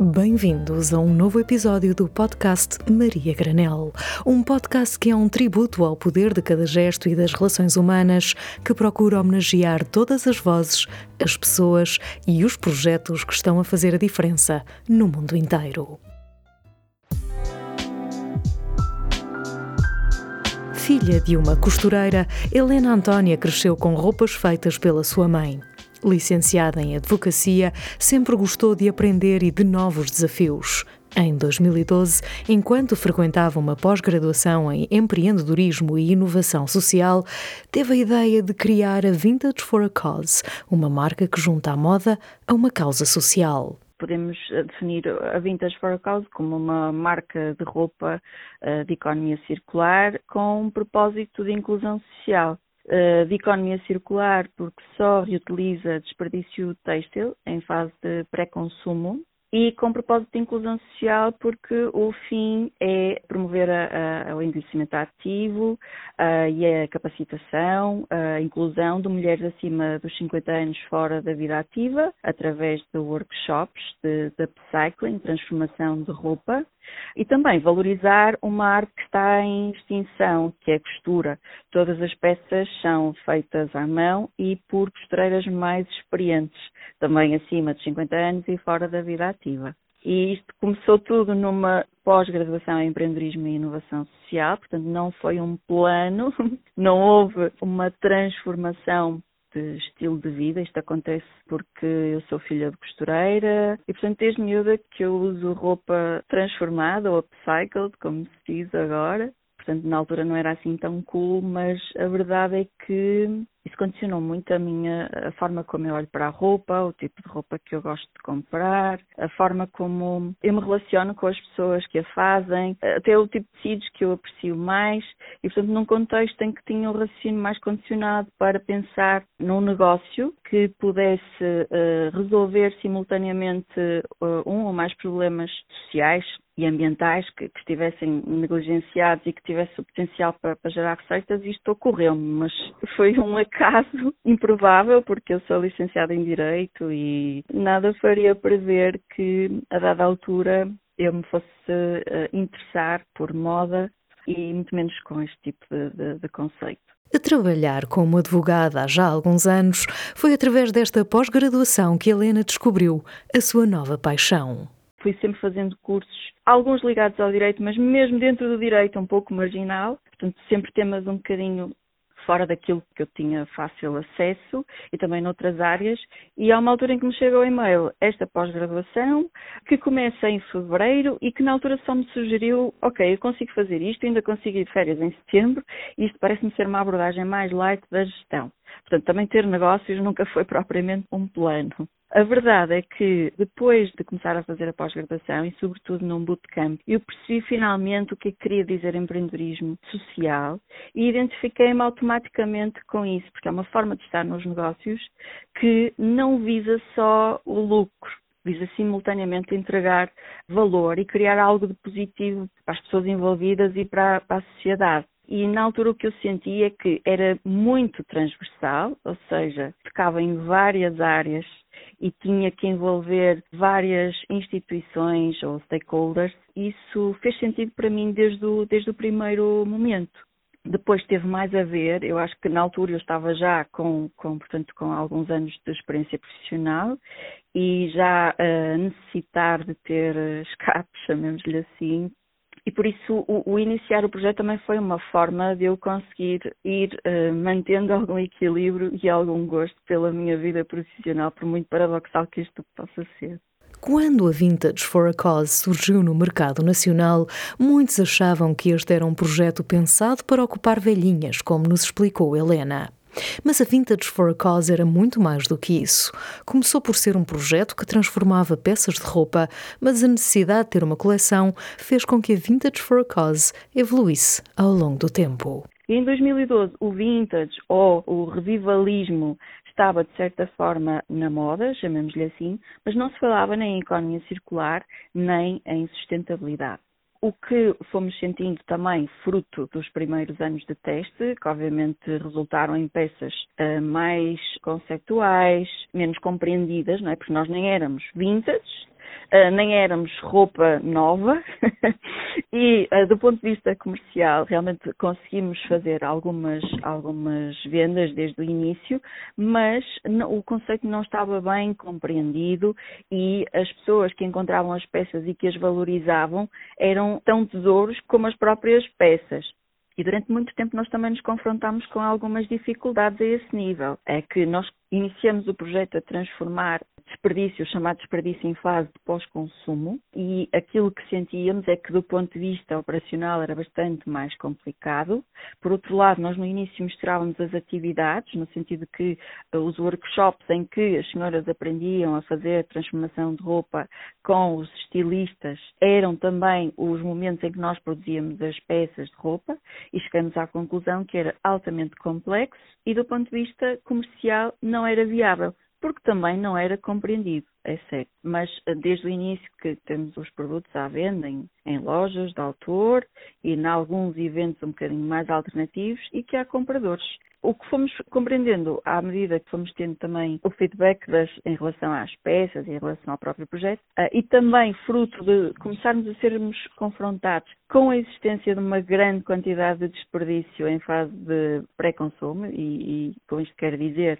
Bem-vindos a um novo episódio do podcast Maria Granel, um podcast que é um tributo ao poder de cada gesto e das relações humanas, que procura homenagear todas as vozes, as pessoas e os projetos que estão a fazer a diferença no mundo inteiro. Filha de uma costureira, Helena Antónia cresceu com roupas feitas pela sua mãe. Licenciada em Advocacia, sempre gostou de aprender e de novos desafios. Em 2012, enquanto frequentava uma pós-graduação em empreendedorismo e inovação social, teve a ideia de criar a Vintage for a Cause, uma marca que junta a moda a uma causa social podemos eh, definir a Vintage for a Cause como uma marca de roupa eh, de economia circular com um propósito de inclusão social. Eh, de economia circular porque só reutiliza desperdício têxtil em fase de pré-consumo e com propósito de inclusão social porque o fim é promover a, a, o envelhecimento ativo a, e a capacitação, a inclusão de mulheres acima dos 50 anos fora da vida ativa através de workshops de, de upcycling, transformação de roupa e também valorizar uma arte que está em extinção, que é a costura. Todas as peças são feitas à mão e por costureiras mais experientes, também acima de 50 anos e fora da vida ativa. E isto começou tudo numa pós-graduação em empreendedorismo e inovação social, portanto não foi um plano, não houve uma transformação de estilo de vida. Isto acontece porque eu sou filha de costureira e, portanto, desde miúda que eu uso roupa transformada ou upcycled, como se diz agora. Portanto, na altura não era assim tão cool, mas a verdade é que isso condicionou muito a minha a forma como eu olho para a roupa, o tipo de roupa que eu gosto de comprar, a forma como eu me relaciono com as pessoas que a fazem, até o tipo de tecidos que eu aprecio mais. E portanto num contexto em que tinha um raciocínio mais condicionado para pensar num negócio que pudesse uh, resolver simultaneamente uh, um ou mais problemas sociais e ambientais que, que, estivessem negligenciados e que tivesse o potencial para, para gerar receitas, isto ocorreu-me, mas foi um acaso improvável, porque eu sou licenciada em Direito e nada faria prever que, a dada altura, eu me fosse uh, interessar por moda e muito menos com este tipo de, de, de conceito. A trabalhar como advogada há já alguns anos, foi através desta pós-graduação que Helena descobriu a sua nova paixão. Fui sempre fazendo cursos, alguns ligados ao direito, mas mesmo dentro do direito um pouco marginal, portanto sempre temas um bocadinho fora daquilo que eu tinha fácil acesso e também noutras áreas. E há uma altura em que me chega o e-mail esta pós-graduação, que começa em fevereiro e que na altura só me sugeriu: ok, eu consigo fazer isto, ainda consigo ir de férias em setembro, e isto parece-me ser uma abordagem mais light da gestão. Portanto, também ter negócios nunca foi propriamente um plano. A verdade é que depois de começar a fazer a pós-graduação e sobretudo num bootcamp, eu percebi finalmente o que, é que queria dizer empreendedorismo social e identifiquei-me automaticamente com isso, porque é uma forma de estar nos negócios que não visa só o lucro, visa simultaneamente entregar valor e criar algo de positivo para as pessoas envolvidas e para, para a sociedade. E na altura o que eu senti é que era muito transversal, ou seja, tocava em várias áreas e tinha que envolver várias instituições ou stakeholders. Isso fez sentido para mim desde o, desde o primeiro momento. Depois teve mais a ver, eu acho que na altura eu estava já com, com portanto, com alguns anos de experiência profissional e já a necessitar de ter escape, chamemos-lhe assim, e por isso o, o, iniciar o projeto também foi uma forma de eu conseguir ir uh, mantendo algum equilíbrio e algum gosto pela minha vida profissional, por muito paradoxal que isto possa ser. Quando a Vintage for a Cause surgiu no mercado nacional, muitos achavam que este era um projeto pensado para ocupar velhinhas, como nos explicou Helena. Mas a Vintage for a Cause era muito mais do que isso. Começou por ser um projeto que transformava peças de roupa, mas a necessidade de ter uma coleção fez com que a Vintage for a Cause evoluísse ao longo do tempo. Em 2012, o vintage ou o revivalismo estava, de certa forma, na moda, chamemos-lhe assim, mas não se falava nem em economia circular, nem em sustentabilidade. O que fomos sentindo também fruto dos primeiros anos de teste, que obviamente resultaram em peças uh, mais conceptuais, menos compreendidas, não é? Porque nós nem éramos vintage, uh, nem éramos roupa nova e uh, do ponto de vista comercial realmente conseguimos fazer algumas, algumas vendas desde o início, mas o conceito não estava bem compreendido e as pessoas que encontravam as peças e que as valorizavam eram tão tesouros como as próprias peças. E durante muito tempo nós também nos confrontamos com algumas dificuldades a esse nível. É que nós iniciamos o projeto a transformar desperdício, chamado desperdício em fase de pós-consumo, e aquilo que sentíamos é que, do ponto de vista operacional, era bastante mais complicado. Por outro lado, nós no início mostrávamos as atividades, no sentido que uh, os workshops em que as senhoras aprendiam a fazer transformação de roupa com os estilistas eram também os momentos em que nós produzíamos as peças de roupa e chegamos à conclusão que era altamente complexo e, do ponto de vista comercial, não era viável porque também não era compreendido, é certo. Mas eh, desde o início que temos os produtos à venda em, em, lojas de autor e em alguns eventos um bocadinho mais alternativos e que há compradores. O que fomos compreendendo à medida que fomos tendo também o feedback das, em relação às peças, em relação ao próprio projeto, uh, e também fruto de começarmos a sermos confrontados com a existência de uma grande quantidade de desperdício em fase de pré-consumo, e, e com isto quero dizer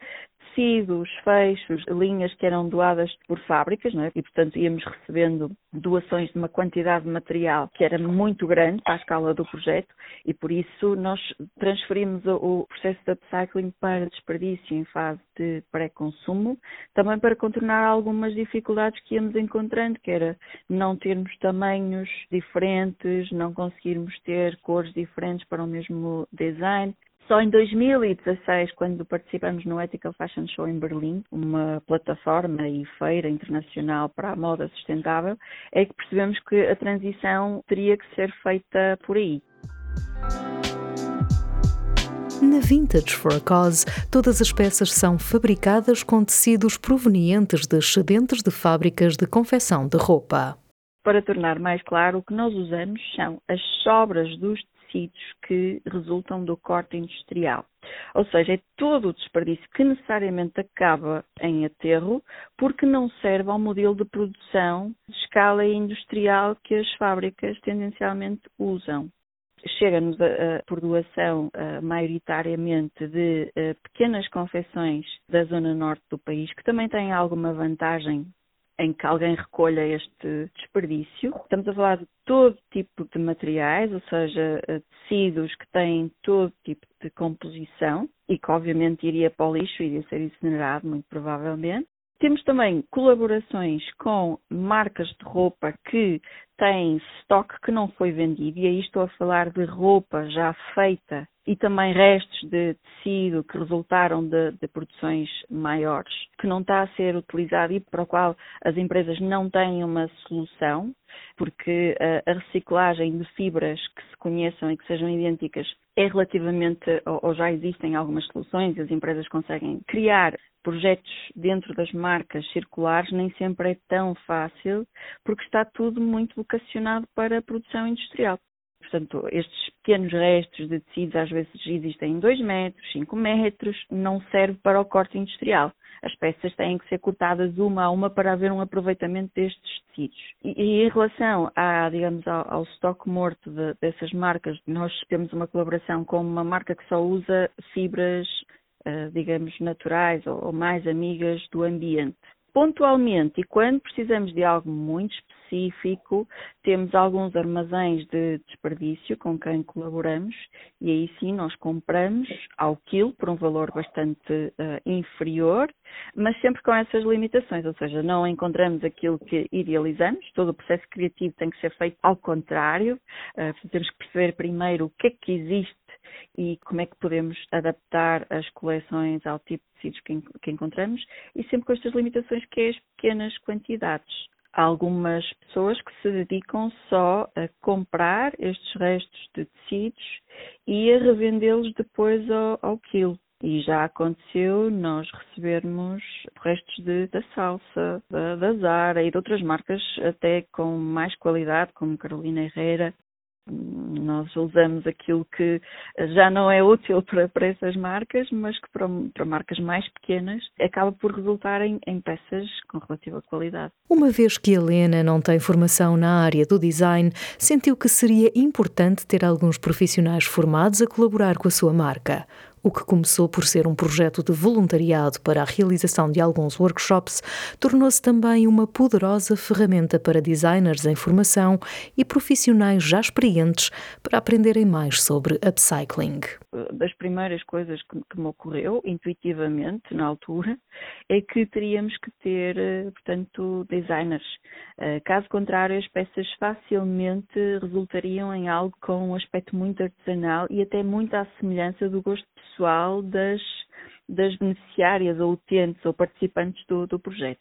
tecidos, fechos, linhas que eram doadas por fábricas, é? e portanto íamos recebendo doações de uma quantidade de material que era muito grande para a escala do projeto e por isso nós transferimos o processo de upcycling para desperdício em fase de pré-consumo, também para contornar algumas dificuldades que íamos encontrando, que era não termos tamanhos diferentes, não conseguirmos ter cores diferentes para o mesmo design, só em 2016, quando participamos no Ethical Fashion Show em Berlim, uma plataforma e feira internacional para a moda sustentável, é que percebemos que a transição teria que ser feita por aí. Na Vintage for a Cause, todas as peças são fabricadas com tecidos provenientes de excedentes de fábricas de confecção de roupa. Para tornar mais claro, o que nós usamos são as sobras dos tecidos que resultam do corte industrial. Ou seja, é todo o desperdício que necessariamente acaba em aterro porque não serve ao modelo de produção de escala industrial que as fábricas tendencialmente usam chega-nos por doação maioritariamente de pequenas confecções da zona norte do país, que também têm alguma vantagem em que alguém recolha este desperdício. Estamos a falar de todo tipo de materiais, ou seja, eh, tecidos que têm todo tipo de composição e que obviamente iria para o lixo, iria ser incinerado, muito provavelmente. Temos também colaborações com marcas de roupa que têm estoque que não foi vendido, e aí estou a falar de roupa já feita e também restos de tecido que resultaram de, de, produções maiores, que não está a ser utilizado e para o qual as empresas não têm uma solução, porque a, a reciclagem de fibras que se conheçam e que sejam idênticas é relativamente, ou, já existem algumas soluções e as empresas conseguem criar projetos dentro das marcas circulares nem sempre é tão fácil, porque está tudo muito vocacionado para a produção industrial. Portanto, estes pequenos restos de tecidos às vezes existem em 2 metros, 5 metros, não serve para o corte industrial. As peças têm que ser cortadas uma a uma para haver um aproveitamento destes tecidos. E, e em relação a, digamos, ao, ao estoque morto de, dessas marcas, nós temos uma colaboração com uma marca que só usa fibras eh, digamos, naturais ou mais amigas do ambiente. Pontualmente, e quando precisamos de algo muito específico, temos alguns armazéns de desperdício com quem colaboramos e aí sim nós compramos ao quilo por um valor bastante uh, inferior, mas sempre com essas limitações, ou seja, não encontramos aquilo que idealizamos, todo o processo criativo tem que ser feito ao contrário, uh, temos que perceber primeiro o que é que existe e como é que podemos adaptar as coleções ao tipo de tecidos que, que encontramos e sempre com estas limitações que é as pequenas quantidades. Há algumas pessoas que se dedicam só a comprar estes restos de tecidos e a revendê-los depois ao, ao quilo. E já aconteceu nós recebermos restos de, da salsa, da, da Zara e de outras marcas até com mais qualidade, como Carolina Herrera, nós usamos aquilo que já não é útil para, para essas marcas, mas que para, para marcas mais pequenas acaba por resultar em, em peças com relativa qualidade. Uma vez que Helena não tem formação na área do design, sentiu que seria importante ter alguns profissionais formados a colaborar com a sua marca. O que começou por ser um projeto de voluntariado para a realização de alguns workshops, tornou-se também uma poderosa ferramenta para designers em formação e profissionais já experientes para aprenderem mais sobre upcycling. Das primeiras coisas que, me ocorreu intuitivamente na altura é que teríamos que ter, eh, portanto, designers. Eh, caso contrário, as peças facilmente resultariam em algo com um aspecto muito artesanal e até muito à semelhança do gosto pessoal das, das beneficiárias ou utentes ou participantes do, do projeto.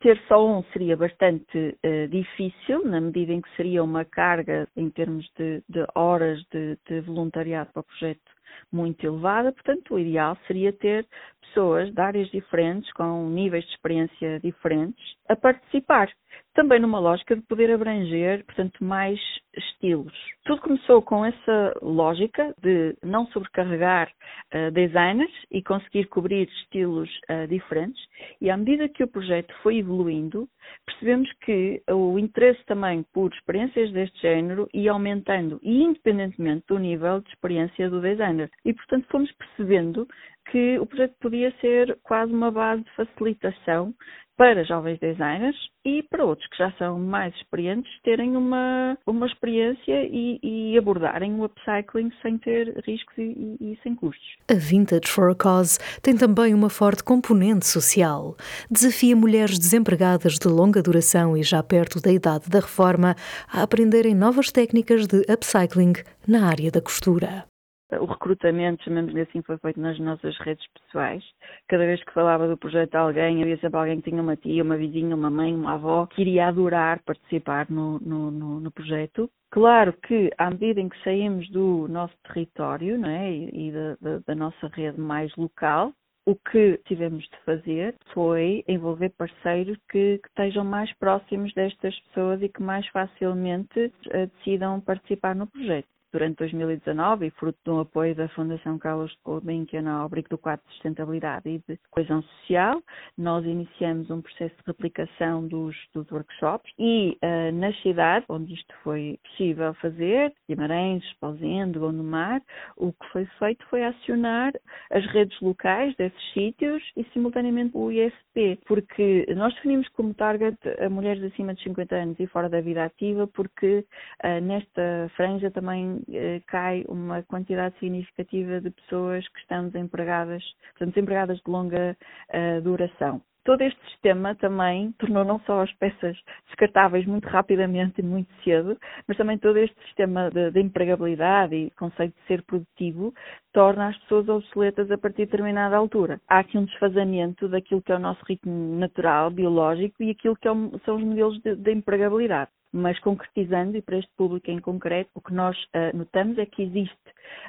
Ter só um seria bastante uh, difícil, na medida em que seria uma carga em termos de, de horas de, de voluntariado para o projeto muito elevada, portanto, o ideal seria ter pessoas de áreas diferentes, com níveis de experiência diferentes, a participar. Também numa lógica de poder abranger, portanto, mais estilos. Tudo começou com essa lógica de não sobrecarregar uh, designers e conseguir cobrir estilos uh, diferentes, e à medida que o projeto foi evoluindo, percebemos que o interesse também por experiências deste género ia aumentando, e independentemente do nível de experiência do designer. E, portanto, fomos percebendo que o projeto podia ser quase uma base de facilitação para jovens designers e para outros que já são mais experientes terem uma, uma experiência e, e abordarem o upcycling sem ter riscos e, e, e, sem custos. A Vintage for a Cause tem também uma forte componente social. Desafia mulheres desempregadas de longa duração e já perto da idade da reforma a aprenderem novas técnicas de upcycling na área da costura. O recrutamento, chamamos-lhe assim, foi feito nas nossas redes pessoais. Cada vez que falava do projeto a alguém, havia sempre alguém que tinha uma tia, uma vizinha, uma mãe, uma avó, que iria adorar participar no, no, no, no projeto. Claro que, à medida em que saímos do nosso território não é? e, e da, da, da nossa rede mais local, o que tivemos de fazer foi envolver parceiros que, que, estejam mais próximos destas pessoas e que mais facilmente uh, decidam participar no projeto durante 2019 e fruto de um apoio da Fundação Carlos de Gulbenkian na Obrigo do quadro de sustentabilidade e de coesão social, nós iniciamos um processo de replicação dos, dos workshops e uh, nas cidades onde isto foi possível fazer, Guimarães, Pausende, Gondomar, o que foi feito foi acionar as redes locais desses sítios e simultaneamente o ISP, porque nós definimos como target mulheres acima de 50 anos e fora da vida ativa, porque uh, nesta franja também cai uma quantidade significativa de pessoas que estão desempregadas, portanto, desempregadas de longa uh, duração. Todo este sistema também tornou não só as peças descartáveis muito rapidamente e muito cedo, mas também todo este sistema de, de empregabilidade e conceito de ser produtivo torna as pessoas obsoletas a partir de determinada altura. Há aqui um desfazamento daquilo que é o nosso ritmo natural, biológico e aquilo que é são os modelos de, de empregabilidade mas concretizando, e para este público em concreto, o que nós uh, notamos é que existe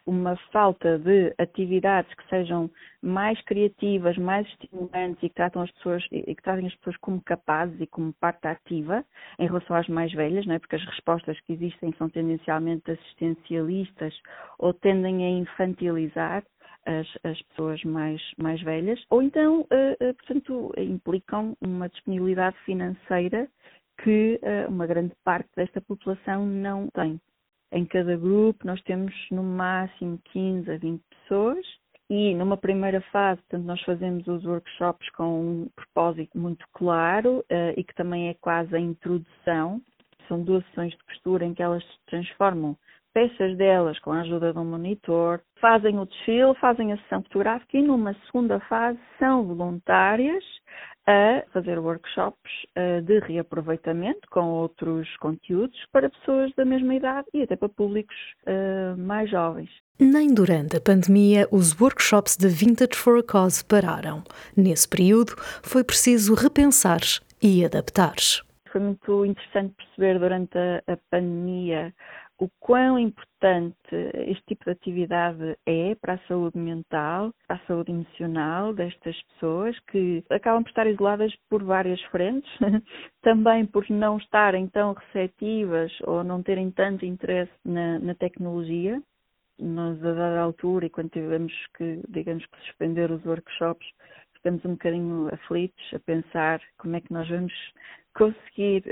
uma falta de atividades que sejam mais criativas, mais estimulantes e que tratam as pessoas e que trazem as pessoas como capazes e como parte ativa em relação às mais velhas, não é? porque as respostas que existem são tendencialmente assistencialistas ou tendem a infantilizar as, as, pessoas mais, mais velhas, ou então, uh, uh, portanto, implicam uma disponibilidade financeira que uh, uma grande parte desta população não tem. Em cada grupo nós temos no máximo 15 a 20 pessoas e numa primeira fase, portanto, nós fazemos os workshops com um propósito muito claro uh, e que também é quase a introdução. São duas sessões de costura em que elas se transformam peças delas com a ajuda de um monitor, fazem o desfile, fazem a sessão fotográfica e numa segunda fase são voluntárias a fazer workshops uh, de reaproveitamento com outros conteúdos para pessoas da mesma idade e até para públicos uh, mais jovens. Nem durante a pandemia os workshops de Vintage for a Cause pararam. Nesse período foi preciso repensar e adaptar. Foi muito interessante perceber durante a pandemia o quão importante este tipo de atividade é para a saúde mental, para a saúde emocional destas pessoas que acabam por estar isoladas por várias frentes, também por não estarem tão receptivas ou não terem tanto interesse na, na tecnologia. Nós, a dada altura, e quando tivemos que, digamos que suspender os workshops, ficamos um bocadinho aflitos a pensar como é que nós vamos conseguir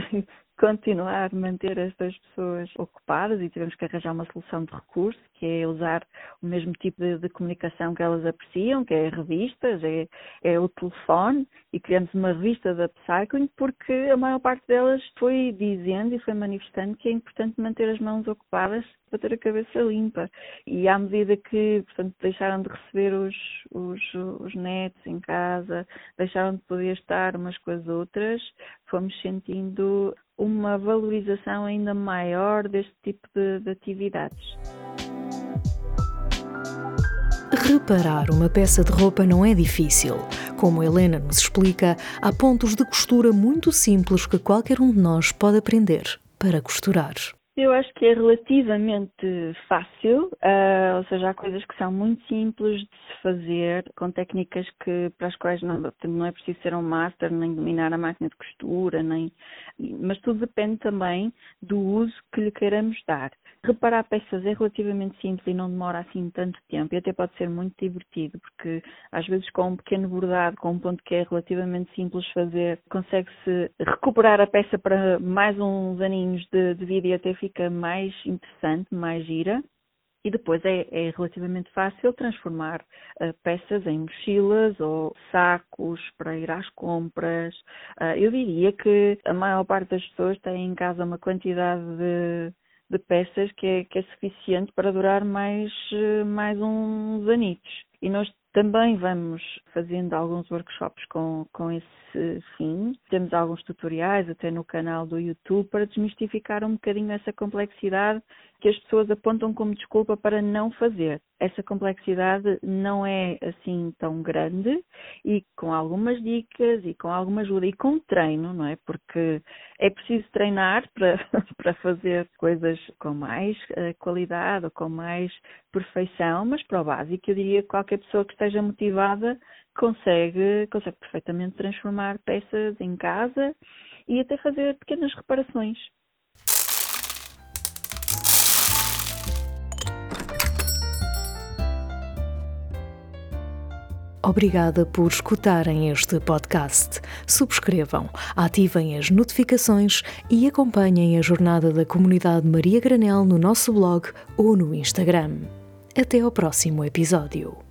continuar a manter estas pessoas ocupadas e tivemos que arranjar uma solução de recurso, que é usar o mesmo tipo de, de comunicação que elas apreciam, que é revistas, é, é, o telefone, e criamos uma revista da Upcycling porque a maior parte delas foi dizendo e foi manifestando que é importante manter as mãos ocupadas para ter a cabeça limpa. E à medida que, portanto, deixaram de receber os, os, os netos em casa, deixaram de poder estar umas com as outras, fomos sentindo uma valorização ainda maior deste tipo de, de atividades. Reparar uma peça de roupa não é difícil. Como Helena nos explica, há pontos de costura muito simples que qualquer um de nós pode aprender para costurar. Eu acho que é relativamente fácil, uh, ou seja, há coisas que são muito simples de se fazer, com técnicas que, para as quais não, não é preciso ser um master, nem dominar a máquina de costura, nem, mas tudo depende também do uso que lhe queiramos dar. Reparar peças é relativamente simples e não demora assim tanto tempo e até pode ser muito divertido, porque às vezes com um pequeno bordado, com um ponto que é relativamente simples fazer, consegue-se recuperar a peça para mais uns aninhos de, de vida e até fica mais interessante, mais gira. E depois é, é relativamente fácil transformar uh, peças em mochilas ou sacos para ir às compras. Uh, eu diria que a maior parte das pessoas tem em casa uma quantidade de, de peças que é, que é suficiente para durar mais, uh, mais uns anitos. E nós também vamos fazendo alguns workshops com, com esse fim. Temos alguns tutoriais até no canal do YouTube para desmistificar um bocadinho essa complexidade que as pessoas apontam como desculpa para não fazer. Essa complexidade não é assim tão grande e com algumas dicas e com alguma ajuda e com treino, não é? Porque é preciso treinar para, para fazer coisas com mais uh, qualidade ou com mais perfeição, mas para o básico eu diria que qualquer pessoa que esteja motivada consegue, consegue perfeitamente transformar peças em casa e até fazer pequenas reparações. Obrigada por escutarem este podcast. Subscrevam, ativem as notificações e acompanhem a jornada da comunidade Maria Granel no nosso blog ou no Instagram. Até ao próximo episódio.